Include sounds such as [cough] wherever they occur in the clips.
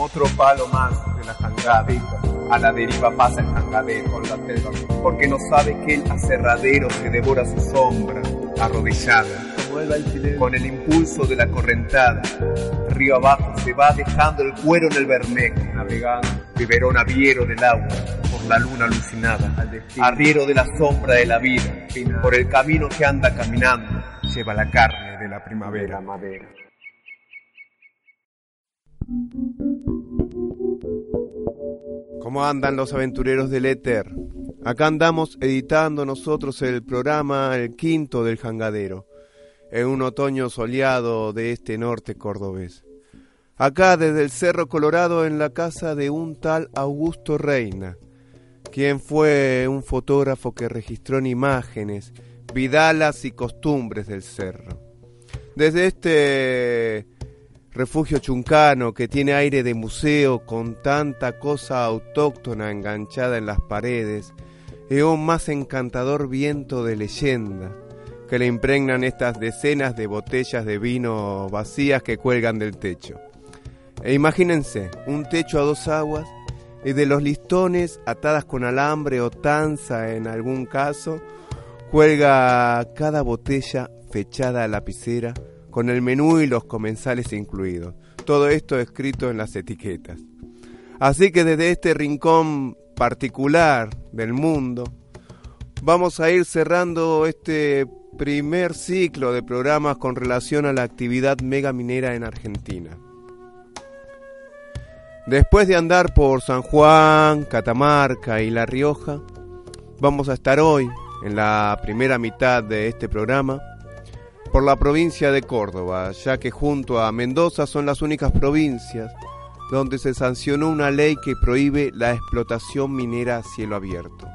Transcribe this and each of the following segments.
Como otro palo más de la jangadita, a la deriva pasa el jangadero con la selva, porque no sabe que el aserradero se devora su sombra, arrodillada. Con el impulso de la correntada, río abajo se va dejando el cuero en el bermejo, navegando, biberón aviero del agua, por la luna alucinada, arriero de la sombra de la vida, por el camino que anda caminando, lleva la carne de la primavera. madera. ¿Cómo andan los aventureros del éter? Acá andamos editando nosotros el programa El Quinto del Jangadero, en un otoño soleado de este norte cordobés. Acá desde el Cerro Colorado en la casa de un tal Augusto Reina, quien fue un fotógrafo que registró en imágenes vidalas y costumbres del cerro. Desde este refugio chuncano que tiene aire de museo con tanta cosa autóctona enganchada en las paredes y un más encantador viento de leyenda que le impregnan estas decenas de botellas de vino vacías que cuelgan del techo. E imagínense, un techo a dos aguas y de los listones atadas con alambre o tanza en algún caso, cuelga cada botella fechada a lapicera con el menú y los comensales incluidos. Todo esto escrito en las etiquetas. Así que desde este rincón particular del mundo, vamos a ir cerrando este primer ciclo de programas con relación a la actividad mega minera en Argentina. Después de andar por San Juan, Catamarca y La Rioja, vamos a estar hoy, en la primera mitad de este programa, por la provincia de Córdoba, ya que junto a Mendoza son las únicas provincias donde se sancionó una ley que prohíbe la explotación minera a cielo abierto,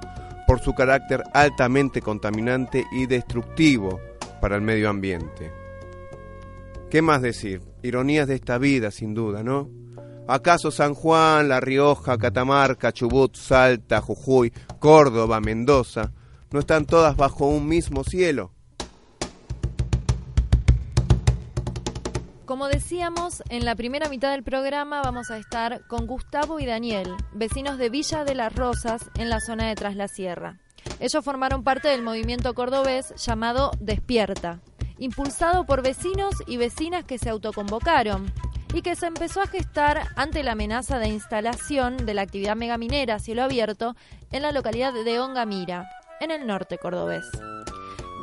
por su carácter altamente contaminante y destructivo para el medio ambiente. ¿Qué más decir? Ironías de esta vida, sin duda, ¿no? ¿Acaso San Juan, La Rioja, Catamarca, Chubut, Salta, Jujuy, Córdoba, Mendoza no están todas bajo un mismo cielo? Como decíamos, en la primera mitad del programa vamos a estar con Gustavo y Daniel, vecinos de Villa de las Rosas, en la zona de Tras la Sierra. Ellos formaron parte del movimiento cordobés llamado Despierta, impulsado por vecinos y vecinas que se autoconvocaron y que se empezó a gestar ante la amenaza de instalación de la actividad megaminera a cielo abierto en la localidad de Ongamira, en el norte cordobés.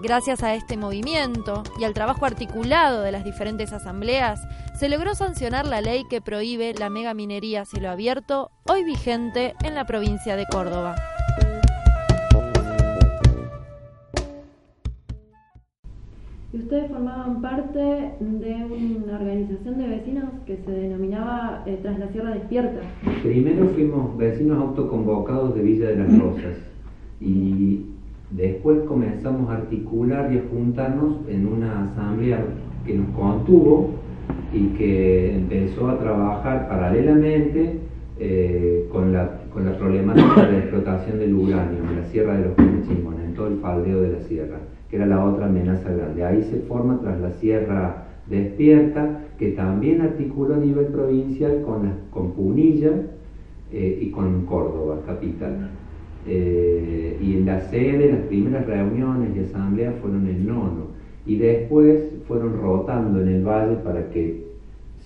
Gracias a este movimiento y al trabajo articulado de las diferentes asambleas, se logró sancionar la ley que prohíbe la megaminería a cielo abierto, hoy vigente en la provincia de Córdoba. Y ustedes formaban parte de una organización de vecinos que se denominaba eh, Tras la Sierra Despierta. Primero fuimos vecinos autoconvocados de Villa de las Rosas y Después comenzamos a articular y a juntarnos en una asamblea que nos contuvo y que empezó a trabajar paralelamente eh, con, la, con, la, problemática de la explotación del uranio en la Sierra de los Pinchimones, en todo el faldeo de la sierra, que era la otra amenaza grande. Ahí se forma tras la Sierra Despierta, que también articuló a nivel provincial con, con Punilla eh, y con Córdoba, capital. Eh, y en la sede, las primeras reuniones y asambleas fueron en Nono, y después fueron rotando en el valle para que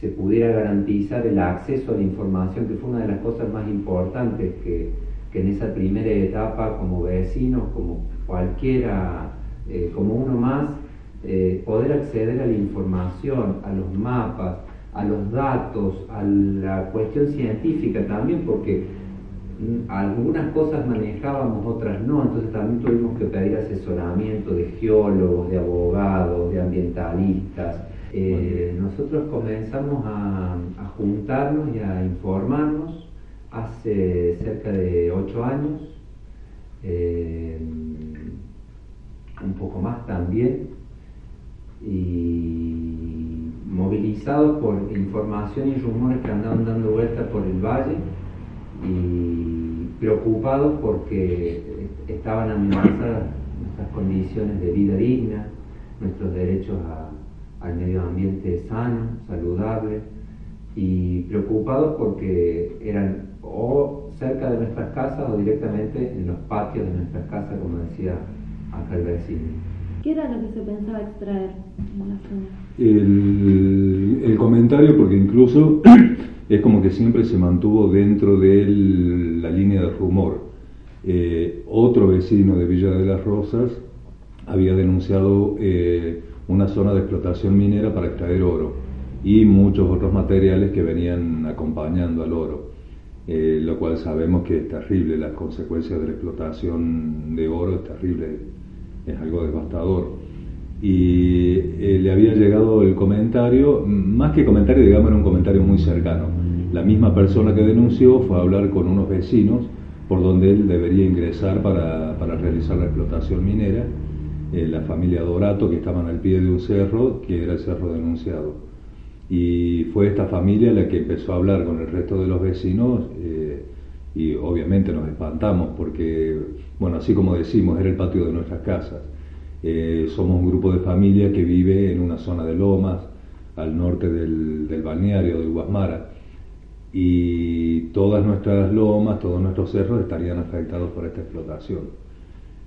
se pudiera garantizar el acceso a la información, que fue una de las cosas más importantes que, que en esa primera etapa, como vecinos, como cualquiera, eh, como uno más, eh, poder acceder a la información, a los mapas, a los datos, a la cuestión científica también, porque algunas cosas manejábamos, otras no, entonces también tuvimos que pedir asesoramiento de geólogos, de abogados, de ambientalistas. Eh, nosotros comenzamos a, juntarnos y a informarnos hace cerca de ocho años, eh, un poco más también, y movilizados por información y rumores que andaban dando vuelta por el valle y preocupados porque estaban amenazadas nuestras condiciones de vida digna, nuestros derechos al medio ambiente sano, saludable, y preocupados porque eran o cerca de nuestras casas o directamente en los patios de nuestras casas, como decía acá el vecino. ¿Qué era lo que se pensaba extraer en la zona? El, el comentario, porque incluso [clears throat] es como que siempre se mantuvo dentro de la línea de rumor. Eh, otro vecino de Villa de las Rosas había denunciado eh, una zona de explotación minera para extraer oro y muchos otros materiales que venían acompañando al oro, eh, lo cual sabemos que es terrible, las consecuencias de la explotación de oro es terrible, es algo devastador. Y comentario, más que comentario, digamos, era un comentario muy cercano. La misma persona que denunció fue a hablar con unos vecinos por donde él debería ingresar para, para realizar la explotación minera eh, la familia Dorato, que estaban al pie de un cerro, que era el cerro denunciado. Y fue esta familia la que empezó a hablar con el resto de los vecinos eh, y obviamente nos espantamos porque, bueno, así como decimos, era el patio de nuestras casas. Eh, somos un grupo de familia que vive en una zona de lomas, al norte del, del balneario de Guasmara, y todas nuestras lomas, todos nuestros cerros estarían afectados por esta explotación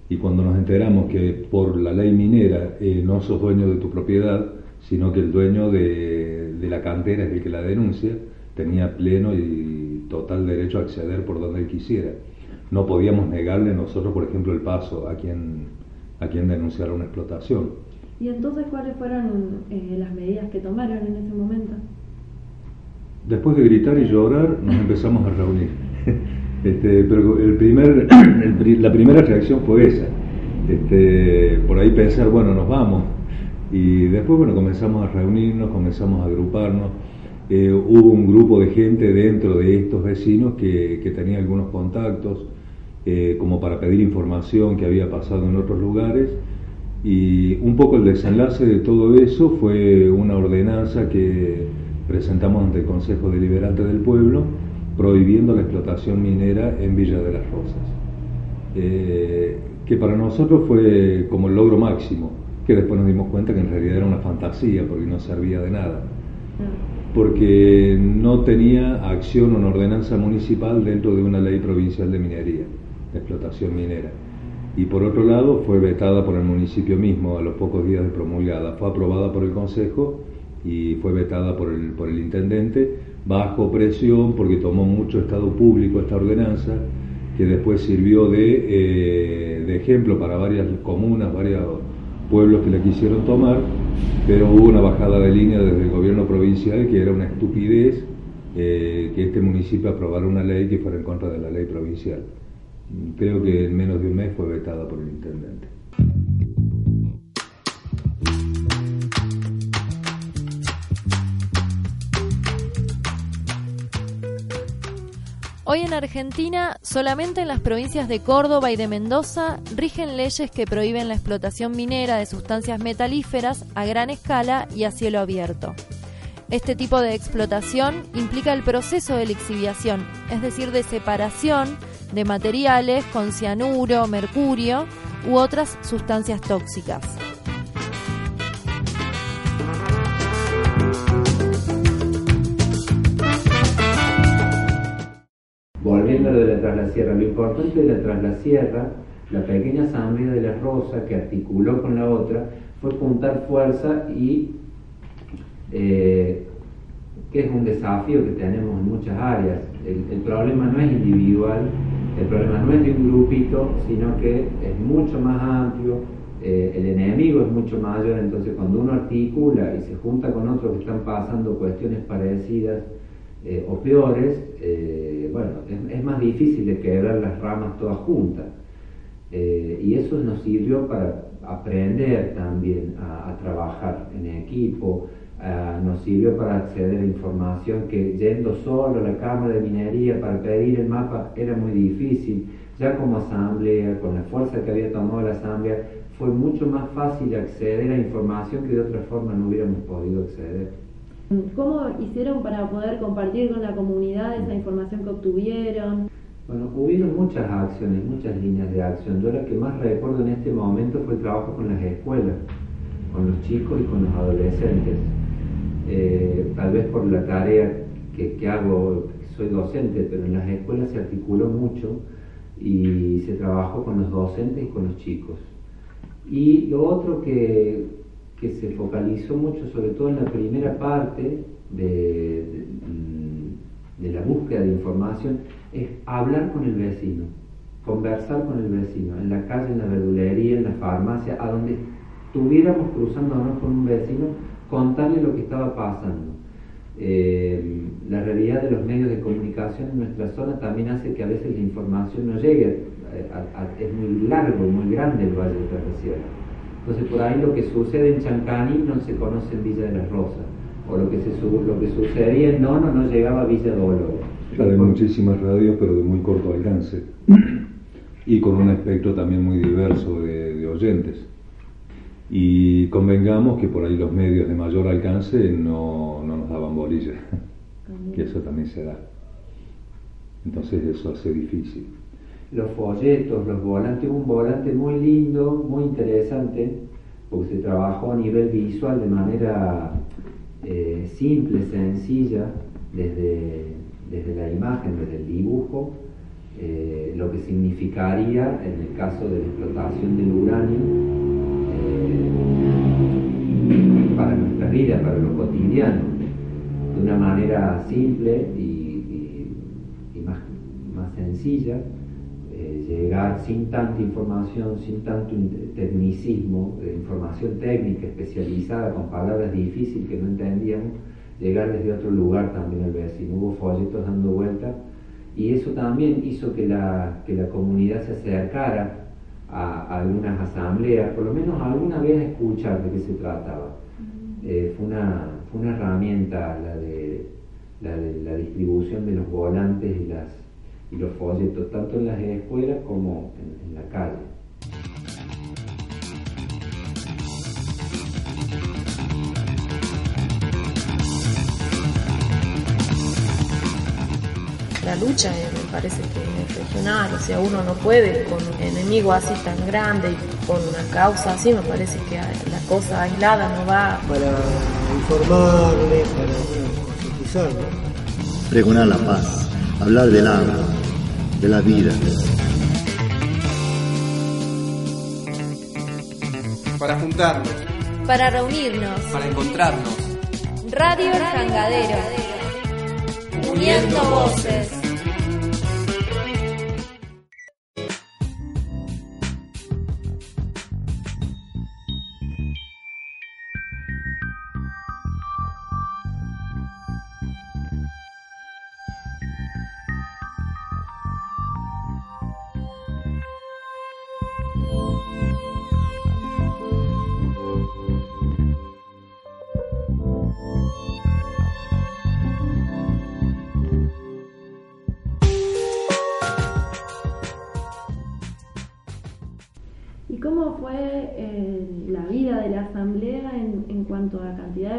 y cuando nos enteramos que por la ley minera eh, no sos dueño de tu propiedad, sino que el dueño de, de, la cantera es el que la denuncia, tenía pleno y total derecho a acceder por donde él quisiera. No podíamos negarle nosotros, por ejemplo, el paso a quien, a quien denunciara una explotación. ¿Y entonces cuáles fueron eh, las medidas que tomaron en ese momento? Después de gritar y llorar, nos empezamos a reunir. [laughs] Este, pero el primer, [clears throat] la primera reacción fue esa. Este, por ahí pensar, bueno, nos vamos. Y después, bueno, comenzamos a reunirnos, comenzamos a agruparnos. Eh, hubo un grupo de gente dentro de estos vecinos que, que tenía algunos contactos, eh, como para pedir información que había pasado en otros lugares. Y un poco el desenlace de todo eso fue una ordenanza que presentamos ante el Consejo Deliberante del Pueblo, prohibiendo la explotación minera en Villa de las Rosas, eh, que para nosotros fue como el logro máximo, que después nos dimos cuenta que en realidad era una fantasía porque no servía de nada, porque no tenía acción o una ordenanza municipal dentro de una ley provincial de minería, explotación minera. Y por otro lado fue vetada por el municipio mismo a los pocos días de promulgada, fue aprobada por el Consejo y fue vetada por el, por el intendente bajo presión porque tomó mucho Estado público esta ordenanza, que después sirvió de, eh, de ejemplo para varias comunas, varios pueblos que la quisieron tomar, pero hubo una bajada de línea desde el gobierno provincial que era una estupidez eh, que este municipio aprobara una ley que fuera en contra de la ley provincial. Creo que en menos de un mes fue vetada por el intendente. Hoy en Argentina, solamente en las provincias de Córdoba y de Mendoza rigen leyes que prohíben la explotación minera de sustancias metalíferas a gran escala y a cielo abierto. Este tipo de explotación implica el proceso de lixiviación, es decir, de separación de materiales con cianuro, mercurio u otras sustancias tóxicas. volviendo a lo de la Traslasierra, lo importante de la Traslasierra, la pequeña asamblea de la Rosa que articuló con la otra, fue juntar fuerza y eh, que es un desafío que tenemos en muchas áreas. El, problema no es individual, el problema no es de un grupito, sino que es mucho más amplio, eh, el enemigo es mucho mayor, entonces cuando uno articula y se junta con otros que están pasando cuestiones parecidas, eh, o peores, eh, bueno, es, más difícil de quebrar las ramas todas juntas. Y eso nos sirvió para aprender también a, trabajar en equipo, nos sirvió para acceder a información que yendo solo a la Cámara de Minería para pedir el mapa era muy difícil. Ya como asamblea, con la fuerza que había tomado la asamblea, fue mucho más fácil acceder a información que de otra forma no hubiéramos podido acceder. ¿Cómo hicieron para poder compartir con la comunidad esa información que obtuvieron? Bueno, hubieron muchas acciones, muchas líneas de acción. Yo la que más recuerdo en este momento fue el trabajo con las escuelas, con los chicos y con los adolescentes. Eh, tal vez por la tarea que, hago, soy docente, pero en las escuelas se articuló mucho y se trabajó con los docentes y con los chicos. Y lo otro que, que se focalizó mucho, sobre todo en la primera parte de, de, la búsqueda de información, es hablar con el vecino, conversar con el vecino, en la calle, en la verdulería, en la farmacia, a donde estuviéramos cruzándonos con un vecino, contarle lo que estaba pasando. Eh, la realidad de los medios de comunicación en nuestra zona también hace que a veces la información no llegue, es muy largo, muy grande el Valle de la Sierra. Entonces por ahí lo que sucede en Chancani no se conoce en Villa de las Rosas, o lo que, se, lo que sucedería en Nono no llegaba a Villa Dolores. Claro, hay muchísimas radios, pero de muy corto alcance, y con un espectro también muy diverso de oyentes. Y convengamos que por ahí los medios de mayor alcance no, no nos daban bolilla, que eso también se da. Entonces eso hace difícil. Los folletos, los volantes, un volante muy lindo, muy interesante, porque se trabajó a nivel visual de manera eh, simple, sencilla, desde, desde la imagen, desde el dibujo, eh, lo que significaría en el caso de la explotación del uranio para nuestra vida, para lo cotidiano, de una manera simple y, más, más, sencilla, eh, llegar sin tanta información, sin tanto tecnicismo, de información técnica especializada con palabras difíciles que no entendíamos, llegar desde otro lugar también al vecino. Hubo folletos dando vueltas y eso también hizo que la, que la comunidad se acercara a, algunas asambleas, por lo menos alguna vez escuchar de qué se trataba. Eh, fue, una, fue una herramienta la de, la de la distribución de los volantes y, las, y los folletos, tanto en las escuelas como en, en la calle. La lucha eh, me parece que es regional, o sea, uno no puede con un enemigo así tan grande y con una causa así, me parece que la cosa aislada no va. Para informarle, para concientizarle. Pregonar la paz, hablar del agua, de la vida. Para juntarnos. Para reunirnos. Para encontrarnos. Radio El Jangadero. Uniendo voces.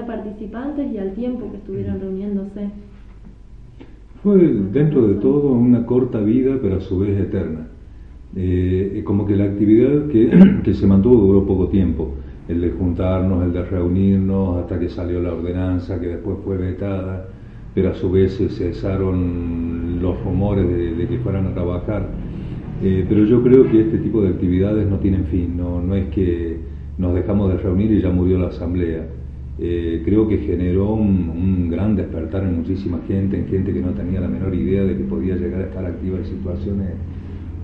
Participantes y al tiempo que estuvieron reuniéndose. Fue dentro de todo una corta vida, pero a su vez eterna. Eh, como que la actividad que, [clears throat] que, se mantuvo duró poco tiempo, el de juntarnos, el de reunirnos, hasta que salió la ordenanza, que después fue vetada, pero a su vez se cesaron los rumores de, que fueran a trabajar. Eh, pero yo creo que este tipo de actividades no tienen fin, no, no es que nos dejamos de reunir y ya murió la asamblea. Eh, creo que generó un, gran despertar en muchísima gente, en gente que no tenía la menor idea de que podía llegar a estar activa en situaciones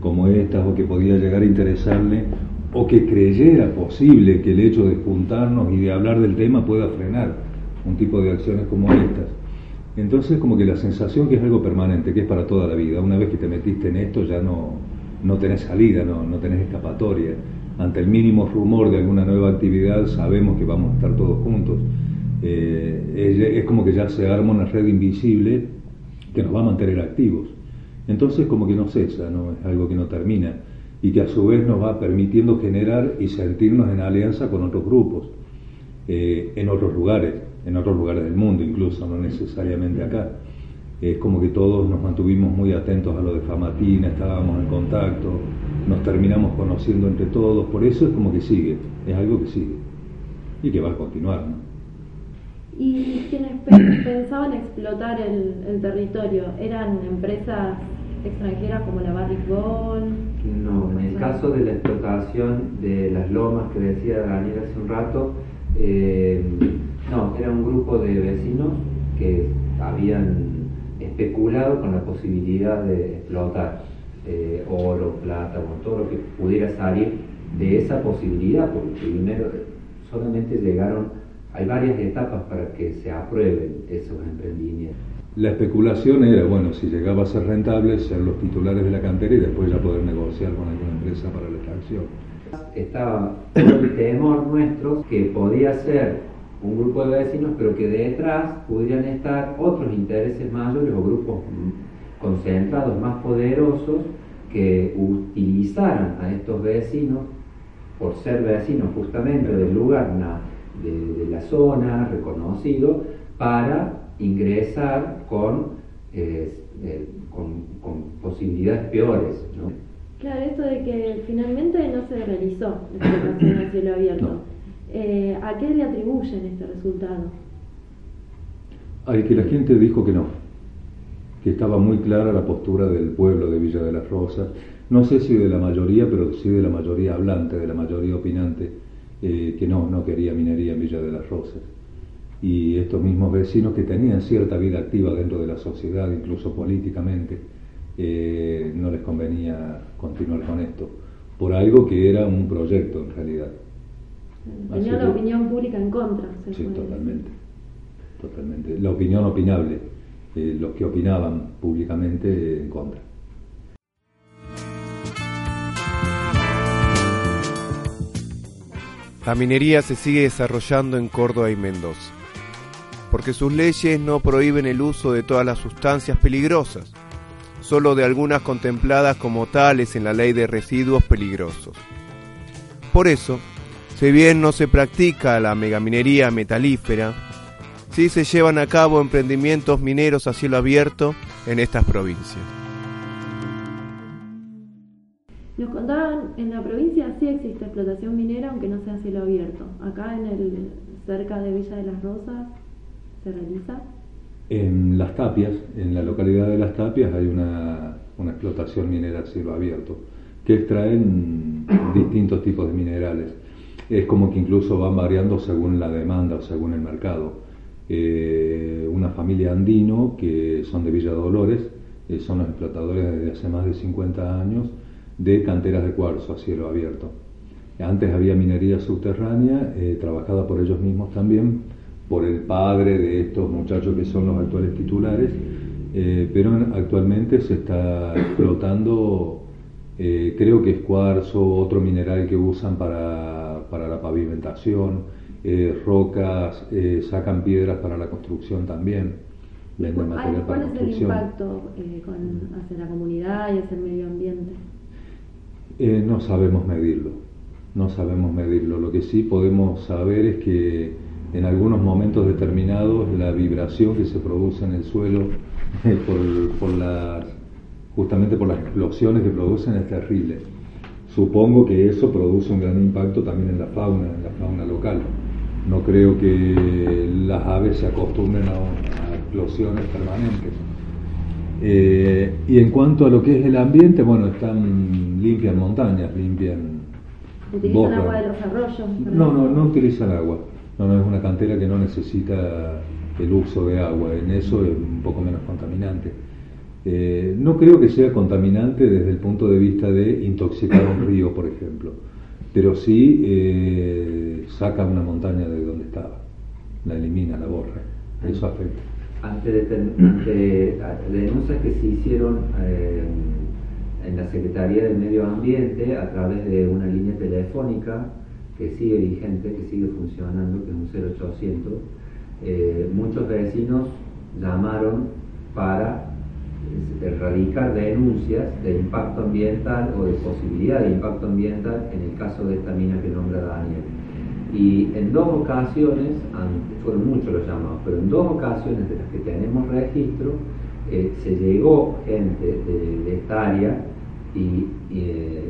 como estas o que podía llegar a interesarle o que creyera posible que el hecho de juntarnos y de hablar del tema pueda frenar un tipo de acciones como estas. Entonces como que la sensación que es algo permanente, que es para toda la vida, una vez que te metiste en esto ya no, no tenés salida, no, no tenés escapatoria ante el mínimo rumor de alguna nueva actividad sabemos que vamos a estar todos juntos. Eh, es, como que ya se arma una red invisible que nos va a mantener activos. Entonces como que no cesa, ¿no? es algo que no termina y que a su vez nos va permitiendo generar y sentirnos en alianza con otros grupos, eh, en otros lugares, en otros lugares del mundo incluso, no necesariamente acá. Es como que todos nos mantuvimos muy atentos a lo de Famatina, estábamos en contacto, nos terminamos conociendo entre todos, por eso es como que sigue, es algo que sigue y que va a continuar. ¿Y quienes pe- pensaban explotar el, el territorio eran empresas extranjeras como la Barrick Gold? No, en el caso de la explotación de las lomas que decía Daniel hace un rato, eh, no, era un grupo de vecinos que habían especulado con la posibilidad de explotar eh, oro, plata, bueno, todo lo que pudiera salir de esa posibilidad, porque primero solamente llegaron, hay varias etapas para que se aprueben esos emprendimientos. La especulación era, bueno, si llegaba a ser rentable, ser los titulares de la cantera y después ya poder negociar con alguna empresa para la extracción. Estaba el temor nuestro que podía ser un grupo de vecinos, pero que detrás pudieran estar otros intereses mayores o grupos mm, concentrados más poderosos que utilizaran a estos vecinos por ser vecinos justamente del lugar na- de, de la zona reconocido para ingresar con, eh, eh, con, con posibilidades peores. ¿no? Claro, esto de que finalmente no se realizó la explotación a cielo abierto. No. Eh, ¿A qué le atribuyen este resultado? Al que la gente dijo que no, que estaba muy clara la postura del pueblo de Villa de las Rosas, no sé si de la mayoría, pero sí de la mayoría hablante, de la mayoría opinante, eh, que no, no quería minería en Villa de las Rosas. Y estos mismos vecinos que tenían cierta vida activa dentro de la sociedad, incluso políticamente, eh, no les convenía continuar con esto, por algo que era un proyecto en realidad. Tenía Así la opinión pública en contra. se Sí, puede totalmente. Totalmente. La opinión opinable, eh, los que opinaban públicamente eh, en contra. La minería se sigue desarrollando en Córdoba y Mendoza, porque sus leyes no prohíben el uso de todas las sustancias peligrosas, solo de algunas contempladas como tales en la ley de residuos peligrosos. Por eso, si bien no se practica la megaminería metalífera, sí se llevan a cabo emprendimientos mineros a cielo abierto en estas provincias. Nos contaban, en la provincia sí existe explotación minera, aunque no sea a cielo abierto. Acá en el cerca de Villa de las Rosas se realiza. En Las Tapias, en la localidad de Las Tapias, hay una, una explotación minera a cielo abierto, que extraen distintos tipos de minerales. Es como que incluso van variando según la demanda o según el mercado. Eh, una familia andino, que son de Villa Dolores, eh, son los explotadores desde hace más de 50 años de canteras de cuarzo a cielo abierto. Antes había minería subterránea, eh, trabajada por ellos mismos también, por el padre de estos muchachos que son los actuales titulares, eh, pero en- actualmente se está explotando, eh, creo que es cuarzo, otro mineral que usan para, para la pavimentación, eh, rocas, eh, sacan piedras para la construcción también, venden material para ¿Cuál es el construcción. impacto eh, con- hacia la comunidad y hacia el medio ambiente? No sabemos medirlo, no sabemos medirlo. Lo que sí podemos saber es que en algunos momentos determinados la vibración que se produce en el suelo por, por las, justamente por las explosiones que producen es terrible. Supongo que eso produce un gran impacto también en la fauna, en la fauna local. No creo que las aves se acostumbren a, a explosiones permanentes. Eh, y en cuanto a lo que es el ambiente, bueno, están limpian montañas, limpian ¿Utilizan agua de los arroyos? No, no, no utilizan agua. No, no es una cantera que no necesita el uso de agua. En eso es un poco menos contaminante. Eh, no creo que sea contaminante desde el punto de vista de intoxicar un [coughs] río, por ejemplo, pero sí eh, saca una montaña de donde estaba, la elimina, la borra. Eso afecta. ante, ante denuncias que se hicieron eh, en la Secretaría del Medio Ambiente a través de una línea telefónica que sigue vigente, que sigue funcionando, que es un 0800, eh, muchos vecinos llamaron para eh, erradicar denuncias de impacto ambiental o de posibilidad de impacto ambiental en el caso de esta mina que nombra Daniel. Y en dos ocasiones, fueron muchos los llamados, pero en dos ocasiones de las que tenemos registro, eh, se llegó gente de, esta área y, y, eh,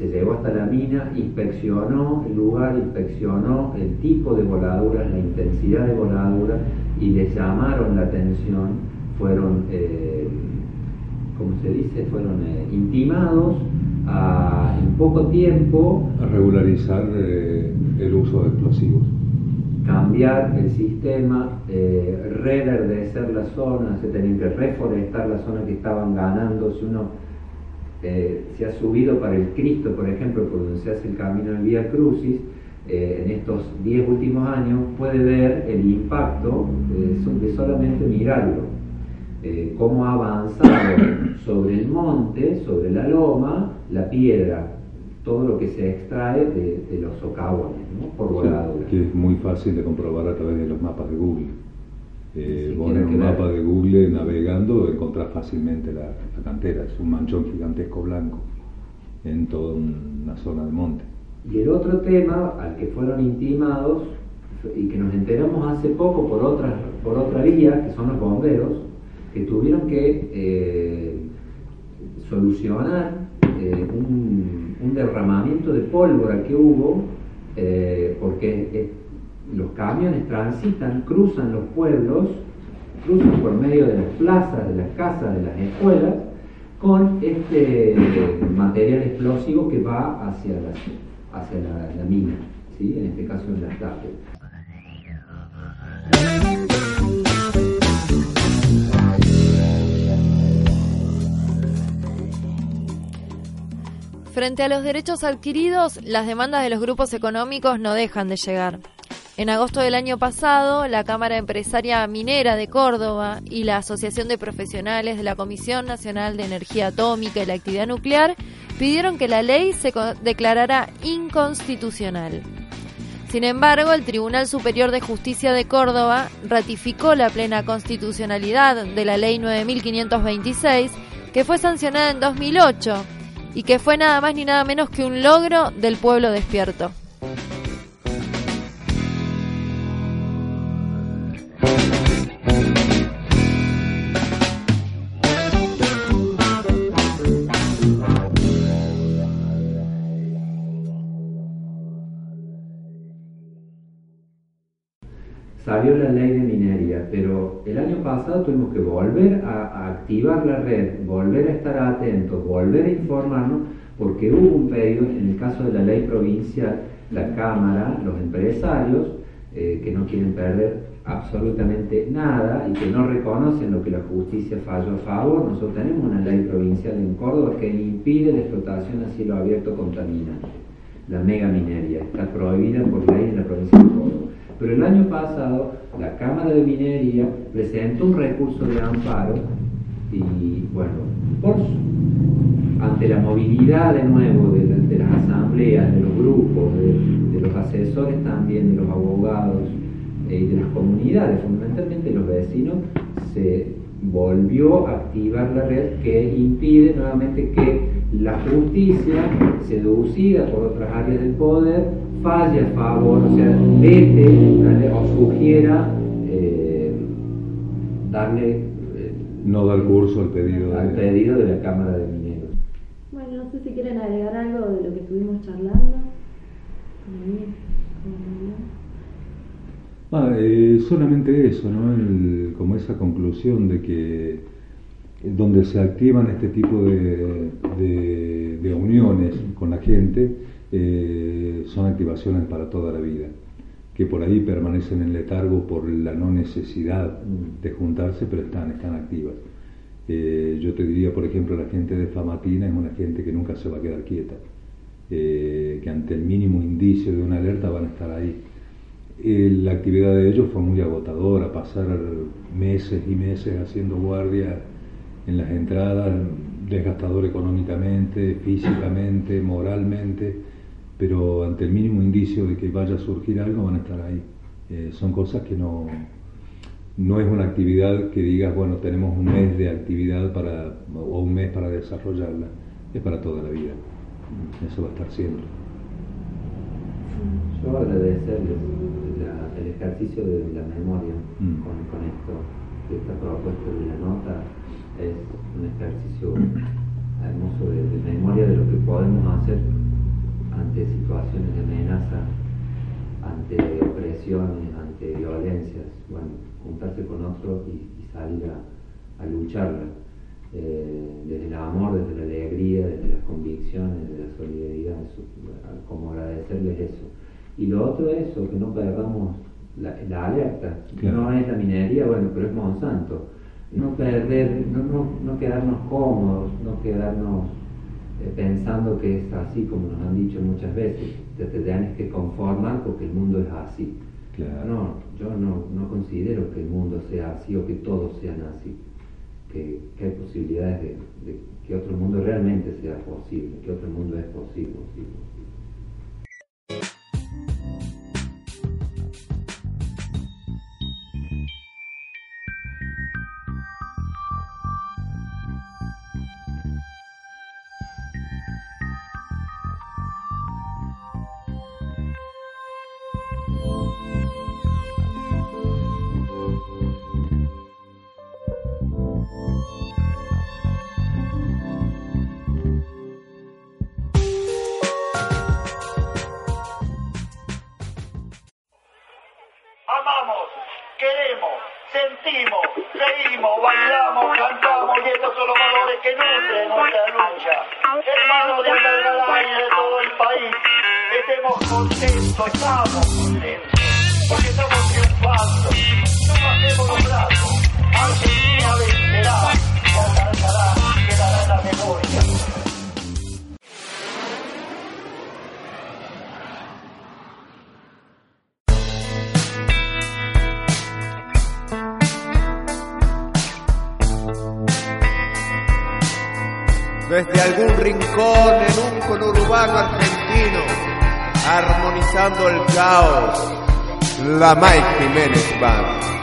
se llegó hasta la mina, inspeccionó el lugar, inspeccionó el tipo de voladuras, la intensidad de voladuras y les llamaron la atención, fueron, eh, como se dice, fueron eh, intimados a, en poco tiempo a regularizar eh, el uso de explosivos. Cambiar el sistema, reverdecer la zona, se tenían que reforestar la zona que estaban ganando. Si uno eh, se ha subido para el Cristo, por ejemplo, por donde se hace el camino del Vía Crucis, eh, en estos 10 últimos años puede ver el impacto de solamente mirarlo, eh, cómo ha avanzado sobre el monte, sobre la loma, la piedra, todo lo que se extrae de, los socavones, por voladura. que es muy fácil de comprobar a través de los mapas de Google. Eh, vos en un mapa de Google navegando encontrás fácilmente la, cantera, es un manchón gigantesco blanco en toda una zona de monte. Y el otro tema al que fueron intimados y que nos enteramos hace poco por otra, por otra vía, que son los bomberos, que tuvieron que eh, solucionar eh, un, derramamiento de pólvora que hubo, eh, porque los camiones transitan, cruzan los pueblos, cruzan por medio de las plazas, de las casas, de las escuelas, con este material explosivo que va hacia la, hacia la, mina, ¿sí? en este caso en las tardes. Frente a los derechos adquiridos, las demandas de los grupos económicos no dejan de llegar. En agosto del año pasado, la Cámara Empresaria Minera de Córdoba y la Asociación de Profesionales de la Comisión Nacional de Energía Atómica y la Actividad Nuclear pidieron que la ley se declarara inconstitucional. Sin embargo, el Tribunal Superior de Justicia de Córdoba ratificó la plena constitucionalidad de la Ley 9526, que fue sancionada en 2008 y que fue nada más ni nada menos que un logro del pueblo despierto. salió la ley de minería, pero el año pasado tuvimos que volver a, activar la red, volver a estar atentos, volver a informarnos, porque hubo un pedido, en el caso de la ley provincial, la Cámara, los empresarios, eh, que no quieren perder absolutamente nada y que no reconocen lo que la justicia falló a favor. Nosotros tenemos una ley provincial en Córdoba que impide la explotación a cielo abierto contaminante, la mega minería, está prohibida por ley en la provincia de Córdoba. Pero el año pasado la Cámara de Minería presentó un recurso de amparo y bueno, por, ante la movilidad de nuevo de, las asambleas, de los grupos, de, los asesores también, de los abogados eh, y de las comunidades, fundamentalmente los vecinos, se volvió a activar la red que impide nuevamente que la justicia, seducida por otras áreas del poder, falle a favor, o sea, vete o sugiera eh, darle... Eh, no dar curso al pedido, al pedido de la Cámara de Mineros. Bueno, no sé si quieren agregar algo de lo que estuvimos charlando. Ah, eh, solamente eso, ¿no? como esa conclusión de que donde se activan este tipo de, de uniones con la gente, eh, son activaciones para toda la vida, que por ahí permanecen en letargo por la no necesidad de juntarse, pero están, están activas. Eh, yo te diría, por ejemplo, la gente de Famatina es una gente que nunca se va a quedar quieta, eh, que ante el mínimo indicio de una alerta van a estar ahí. la actividad de ellos fue muy agotadora, pasar meses y meses haciendo guardia en las entradas, desgastador económicamente, físicamente, moralmente pero ante el mínimo indicio de que vaya a surgir algo van a estar ahí. Eh, son cosas que no, no es una actividad que digas, bueno, tenemos un mes de actividad para, o un mes para desarrollarla, es para toda la vida. Eso va a estar siempre. Yo agradecerles el ejercicio de la memoria mm. con, con, esto, esta propuesta de la nota es un ejercicio hermoso de memoria de lo que podemos hacer ante situaciones de amenaza, ante opresiones, ante violencias, bueno, juntarse con otros y, salir a, a lucharla, eh, desde el amor, desde la alegría, desde las convicciones, desde la solidaridad, como agradecerles eso. Y lo otro es eso, que no perdamos la, alerta, no es la minería, bueno, pero es Monsanto. No perder, no, no, no quedarnos cómodos, no quedarnos eh, pensando que es así como nos han dicho muchas veces, te, te tienes que conformar porque el mundo es así. No, yo no, no, considero que el mundo sea así o que todos sean así, que, que hay posibilidades de, de, que otro mundo realmente sea posible, que otro mundo es posible. posible. Armonizando el caos, la Mike Jiménez Band.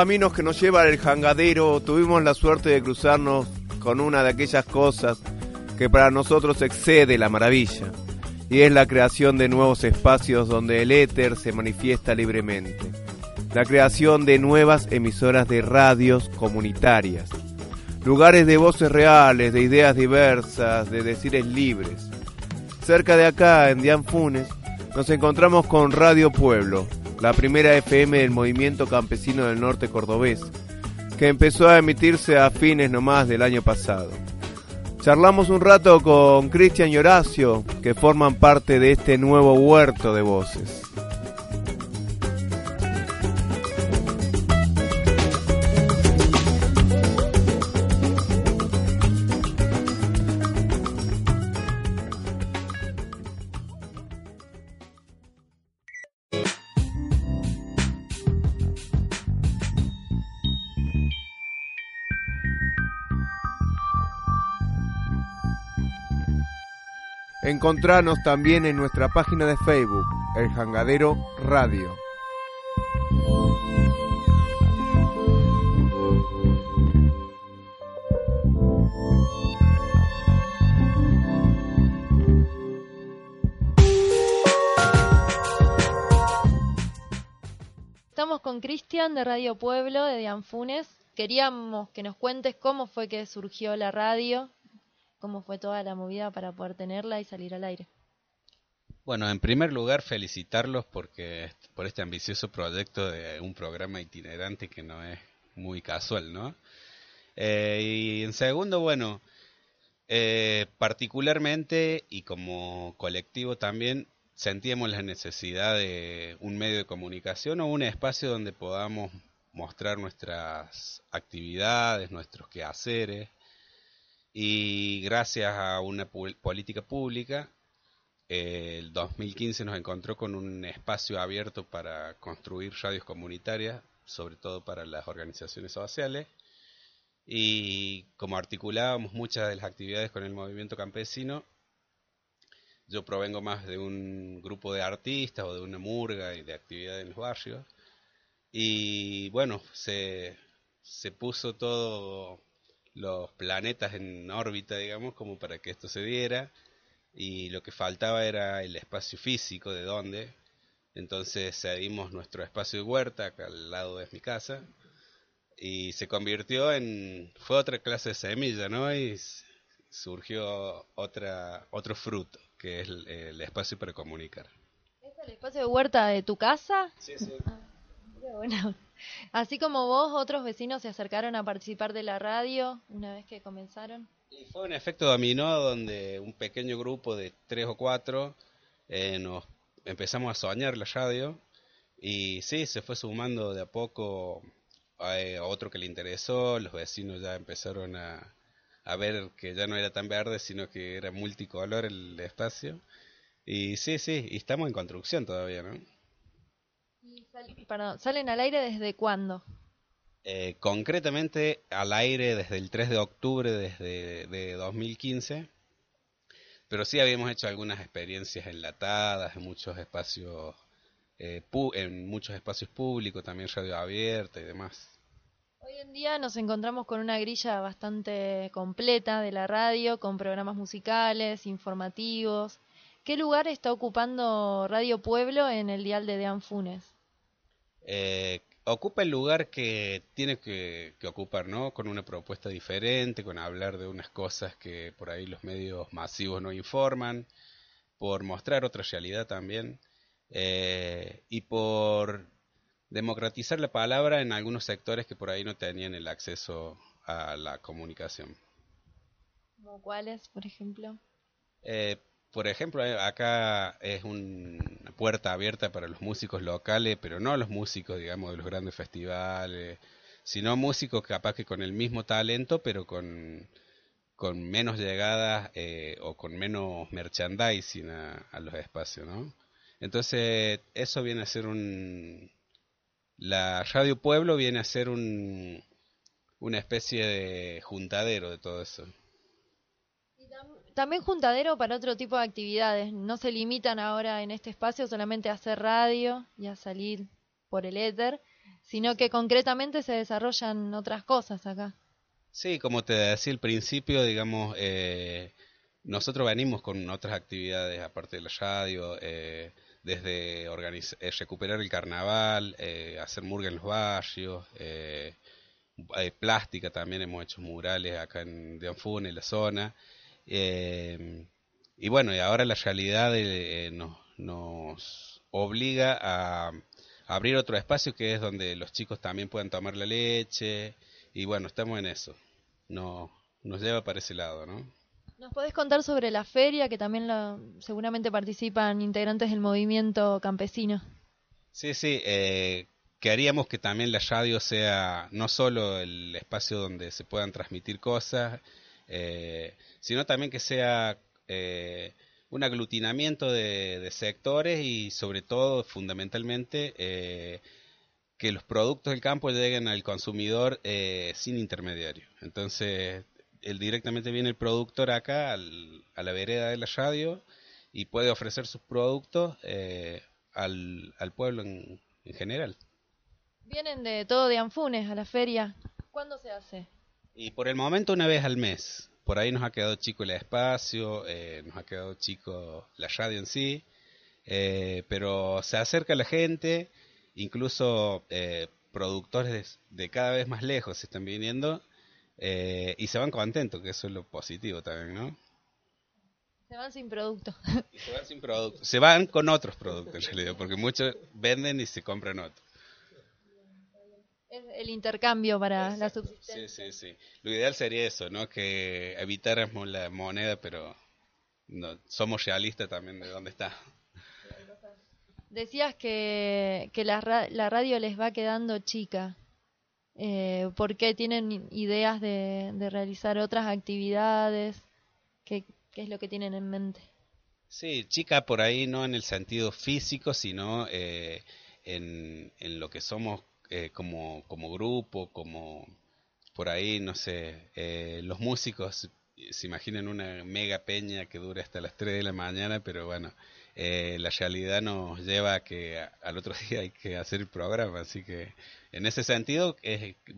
Caminos que nos lleva al jangadero. Tuvimos la suerte de cruzarnos con una de aquellas cosas que para nosotros excede la maravilla, y es la creación de nuevos espacios donde el éter se manifiesta libremente, la creación de nuevas emisoras de radios comunitarias, lugares de voces reales, de ideas diversas, de decires libres. Cerca de acá, en Dianfunes, nos encontramos con Radio Pueblo, la primera FM del movimiento campesino del norte cordobés, que empezó a emitirse a fines nomás del año pasado. Charlamos un rato con Cristian y Horacio, que forman parte de este nuevo huerto de voces. Encontranos también en nuestra página de Facebook, El Jangadero Radio. Estamos con Cristian de Radio Pueblo, de Dianfunes. Queríamos que nos cuentes cómo fue que surgió la radio, cómo fue toda la movida para poder tenerla y salir al aire. Bueno, en primer lugar felicitarlos porque por este ambicioso proyecto de un programa itinerante que no es muy casual, ¿no? Eh, y en segundo, bueno, eh, particularmente y como colectivo también sentíamos la necesidad de un medio de comunicación o un espacio donde podamos mostrar nuestras actividades, nuestros quehaceres y gracias a una política pública el 2015 nos encontró con un espacio abierto para construir radios comunitarias, sobre todo para las organizaciones sociales. Y como articulábamos muchas de las actividades con el movimiento campesino, yo provengo más de un grupo de artistas o de una murga y de actividades en los barrios. Y bueno, se, se puso todos los planetas en órbita, digamos, como para que esto se diera y lo que faltaba era el espacio físico de dónde. Entonces cedimos nuestro espacio de huerta acá al lado de mi casa y se convirtió en fue otra clase de semilla, ¿no? Y surgió otra otro fruto que es el, espacio para comunicar. ¿Es el espacio de huerta de tu casa? Sí, sí. Ah, bueno. Así como vos, otros vecinos se acercaron a participar de la radio una vez que comenzaron. Y fue un efecto dominó donde un pequeño grupo de tres o cuatro eh, nos empezamos a soñar la radio y sí, se fue sumando de a poco a, otro que le interesó, los vecinos ya empezaron a, a ver que ya no era tan verde, sino que era multicolor el espacio. Y sí, sí, y estamos en construcción todavía, ¿no? Perdón, ¿salen al aire desde cuándo? Eh, concretamente al aire desde el 3 de octubre desde de 2015, pero sí habíamos hecho algunas experiencias enlatadas en muchos espacios eh, en muchos espacios públicos, también radio abierta y demás. Hoy en día nos encontramos con una grilla bastante completa de la radio, con programas musicales, informativos. ¿Qué lugar está ocupando Radio Pueblo en el dial de Dean Funes? Eh, ocupa el lugar que tiene que, ocupar, ¿no? Con una propuesta diferente, con hablar de unas cosas que por ahí los medios masivos no informan, por mostrar otra realidad también, eh, y por democratizar la palabra en algunos sectores que por ahí no tenían el acceso a la comunicación. ¿Como cuáles, por ejemplo? Eh, por ejemplo, eh, acá es una puerta abierta para los músicos locales, pero no los músicos, digamos, de los grandes festivales, sino músicos capaz que con el mismo talento, pero con, con menos llegadas eh, o con menos merchandising a, los espacios, ¿no? Entonces, eso viene a ser un... La Radio Pueblo viene a ser un, una especie de juntadero de todo eso. También juntadero para otro tipo de actividades. No se limitan ahora en este espacio solamente a hacer radio y a salir por el éter, sino que concretamente se desarrollan otras cosas acá. Sí, como te decía al principio, digamos, eh, nosotros venimos con otras actividades aparte de la radio, eh, desde eh, recuperar el carnaval, hacer murga en los barrios, plástica también, hemos hecho murales acá en Deanfune, en la zona. Eh, y bueno, y ahora la realidad eh, nos, obliga a, abrir otro espacio que es donde los chicos también puedan tomar la leche. Y bueno, estamos en eso. No, nos lleva para ese lado, ¿no? ¿Nos podés contar sobre la feria que también seguramente participan integrantes del movimiento campesino? Sí, sí. Eh, queríamos que también la radio sea no solo el espacio donde se puedan transmitir cosas, eh, sino también que sea eh, un aglutinamiento de, sectores y sobre todo, fundamentalmente, eh, que los productos del campo lleguen al consumidor sin intermediario. Entonces, él directamente viene el productor acá a la vereda de la radio y puede ofrecer sus productos al, pueblo en, en general. Vienen de todo de Anfunes a la feria. ¿Cuándo se hace? Y por el momento una vez al mes. Por ahí nos ha quedado chico el espacio, eh, nos ha quedado chico la radio en sí, eh, pero se acerca la gente incluso eh, productores de, cada vez más lejos se están viniendo eh, y se van contentos, que eso es lo positivo también, ¿no? Se van sin producto. se van sin producto. Se van con otros productos en realidad, porque muchos venden y se compran otros. Es el intercambio para la subsistencia. Sí, sí, sí. Lo ideal sería eso, ¿no? Que evitáramos la moneda, pero no, somos realistas también de dónde está. Decías que, que la, la radio les va quedando chica. Eh, ¿Por qué tienen ideas de, de realizar otras actividades? ¿Qué, ¿Qué es lo que tienen en mente? Sí, chica por ahí no en el sentido físico, sino eh, en, en, lo que somos eh, como, como grupo, como por ahí, no sé, eh, los músicos se imaginan una mega peña que dure hasta las 3 de la mañana, pero bueno, la realidad nos lleva a que al otro [laughs] día hay que hacer el programa, así que en ese sentido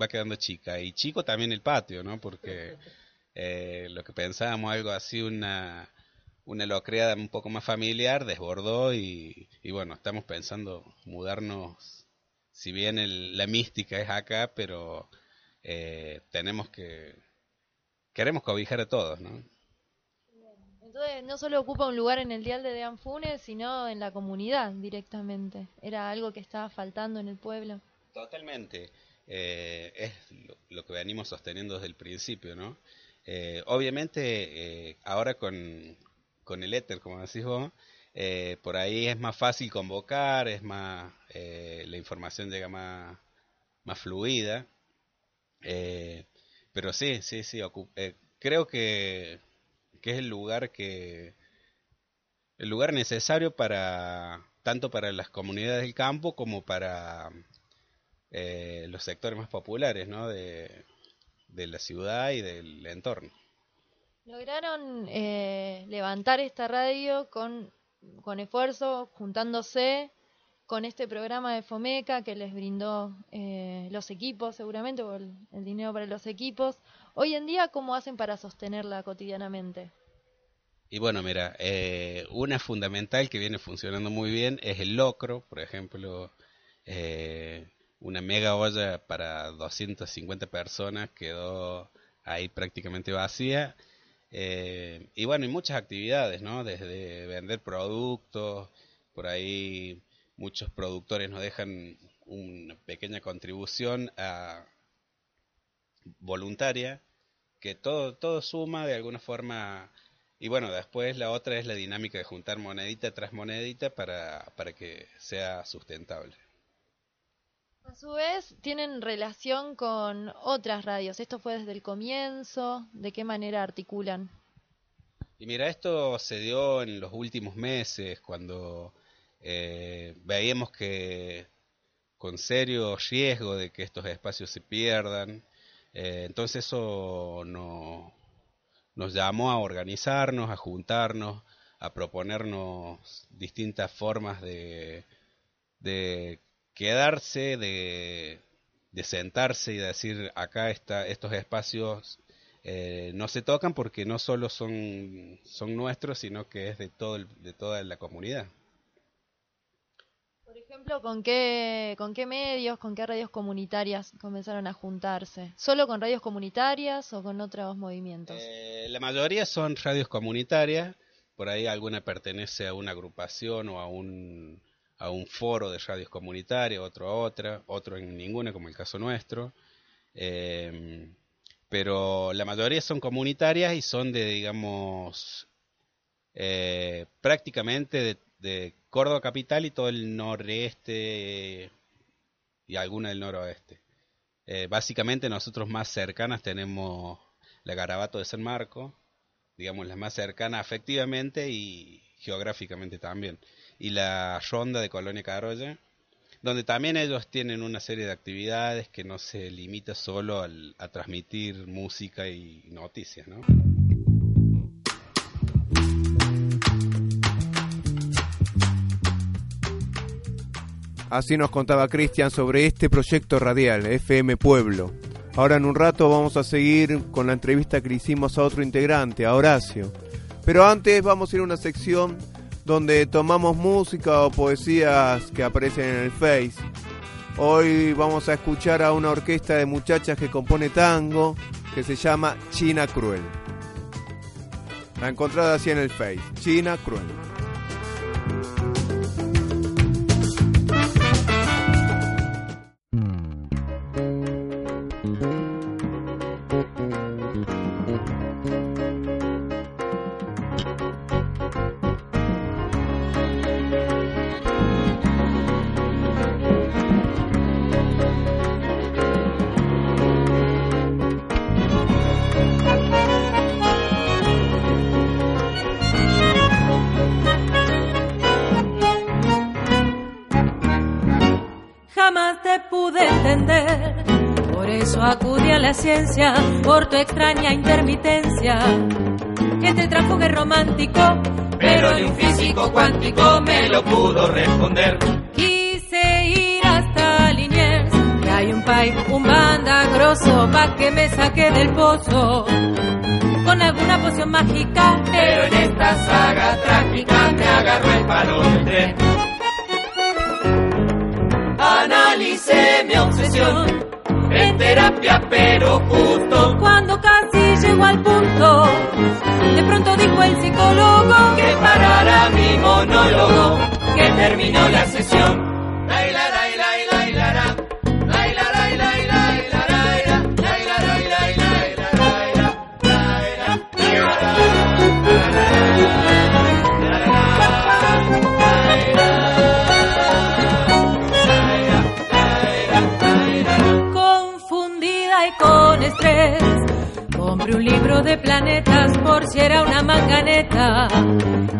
va quedando chica. Y chico también el patio, ¿no? Porque eh, lo que pensábamos, algo así, una, una locreada un poco más familiar, desbordó y, bueno, estamos pensando mudarnos, si bien la mística es acá, pero eh, tenemos que, queremos cobijar a todos, ¿no? Entonces no solo ocupa un lugar en el dial de Dean Funes, sino en la comunidad directamente. Era algo que estaba faltando en el pueblo. Totalmente. Eh, es lo, que venimos sosteniendo desde el principio, ¿no? Eh, obviamente, eh, ahora con, con, el éter, como decís vos, eh, por ahí es más fácil convocar, es más, la información llega más, más fluida. pero sí, sí, sí, creo que, que es el lugar que, el lugar necesario para, tanto para las comunidades del campo como para los sectores más populares, ¿no? De, de la ciudad y del entorno. Lograron eh, levantar esta radio con, con esfuerzo, juntándose con este programa de Fomeca que les brindó eh, los equipos, seguramente, o el, dinero para los equipos. Hoy en día, ¿cómo hacen para sostenerla cotidianamente? Y bueno, mira, eh, una fundamental que viene funcionando muy bien es el locro, por ejemplo, eh, una mega olla para 250 personas quedó ahí prácticamente vacía. Eh, y bueno, hay muchas actividades, ¿no? Desde vender productos, por ahí muchos productores nos dejan una pequeña contribución a voluntaria, que todo, todo suma de alguna forma. Y bueno, después la otra es la dinámica de juntar monedita tras monedita para, para que sea sustentable. A su vez, tienen relación con otras radios. ¿Esto fue desde el comienzo? ¿De qué manera articulan? Y mira, esto se dio en los últimos meses, cuando eh, veíamos que con serio riesgo de que estos espacios se pierdan. Eh, entonces eso no, nos llamó a organizarnos, a juntarnos, a proponernos distintas formas de, de quedarse, de, de sentarse y decir acá está, estos espacios eh, no se tocan porque no solo son, son nuestros, sino que es de, todo de toda la comunidad. Por ejemplo, ¿con qué, ¿con qué medios, con qué radios comunitarias comenzaron a juntarse? ¿Solo con radios comunitarias o con otros movimientos? Eh, la mayoría son radios comunitarias, por ahí alguna pertenece a una agrupación o a un a un foro de radios comunitarias, otro a otra, otro en ninguna, como el caso nuestro. Em, pero la mayoría son comunitarias y son de, digamos, eh, prácticamente de, Córdoba capital y todo el noreste y alguna del noroeste. Eh, básicamente nosotros más cercanas tenemos la Garabato de San Marco, digamos las más cercanas afectivamente y geográficamente también y la ronda de Colonia Carolla, donde también ellos tienen una serie de actividades que no se limita solo a transmitir música y noticias, ¿no? Así nos contaba Cristian sobre este proyecto radial, FM Pueblo. Ahora en un rato vamos a seguir con la entrevista que le hicimos a otro integrante, a Horacio. Pero antes vamos a ir a una sección donde tomamos música o poesías que aparecen en el Face. Hoy vamos a escuchar a una orquesta de muchachas que compone tango que se llama China Cruel. La encontrada así en el Face, China Cruel. Ciencia por tu extraña intermitencia. Que te transfugue romántico, pero ni un físico cuántico me lo pudo responder. Quise ir hasta Liniers, que hay un pipe, un banda grosso, pa' que me saque del pozo. Con alguna poción mágica, pero en esta saga trágica me agarró el palo del tren. Analicé mi obsesión en terapia, pero justo cuando casi llegó al punto, de pronto dijo el psicólogo que parara mi monólogo, que terminó la sesión. De planetas por si era una manganeta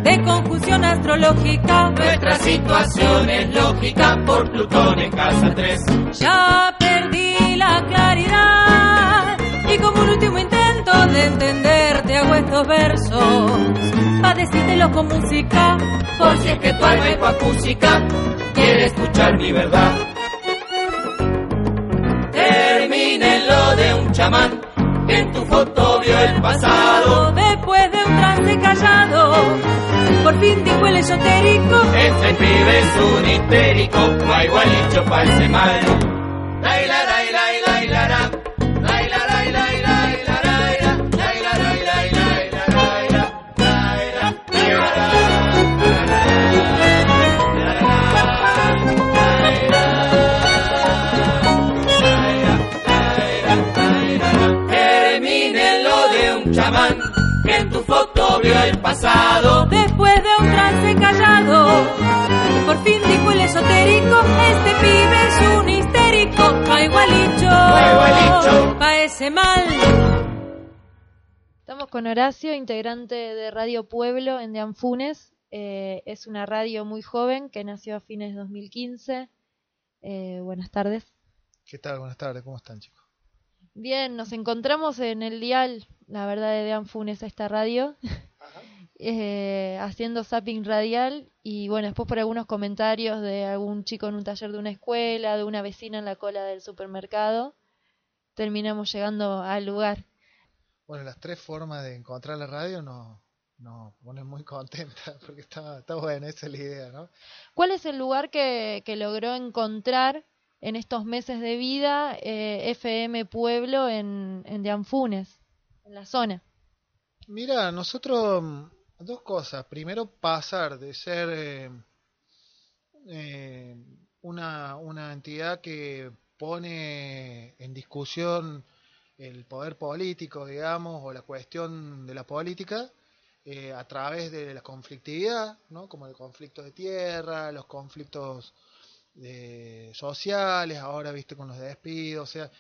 de confusión astrológica. Nuestra situación es lógica por Plutón en casa 3. Ya perdí la claridad y como un último intento de entenderte hago estos versos. Padecítelo con música, por si es que tu alma acústica quiere escuchar mi verdad. Termínenlo de un chamán en tu foto es un histérico, va igualito parece mal. La, la, la, la, la, la, la. el pasado. Fin dijo el esotérico, este pibe es un histérico, pa' igualicho, pa' ese mal. Estamos con Horacio, integrante de Radio Pueblo en Deanfunes. Eh, es una radio muy joven que nació a fines de 2015. Eh, buenas tardes. ¿Qué tal? Buenas tardes, ¿cómo están chicos? Bien, nos encontramos en el dial, la verdad, de Deanfunes, esta radio. Eh, haciendo zapping radial y bueno, después por algunos comentarios de algún chico en un taller de una escuela, de una vecina en la cola del supermercado, terminamos llegando al lugar. Bueno, las tres formas de encontrar la radio nos, nos ponen muy contentas [laughs] porque está, está buena, esa es la idea, ¿no? ¿Cuál es el lugar que, que logró encontrar en estos meses de vida eh, FM Pueblo en, en Dianfunes, en la zona? Mira, nosotros dos cosas. Primero, pasar de ser eh, eh, una, una entidad que pone en discusión el poder político, digamos, o la cuestión de la política, eh, a través de la conflictividad, ¿no? como el conflicto de tierra, los conflictos sociales, ahora viste con los despidos, o sea,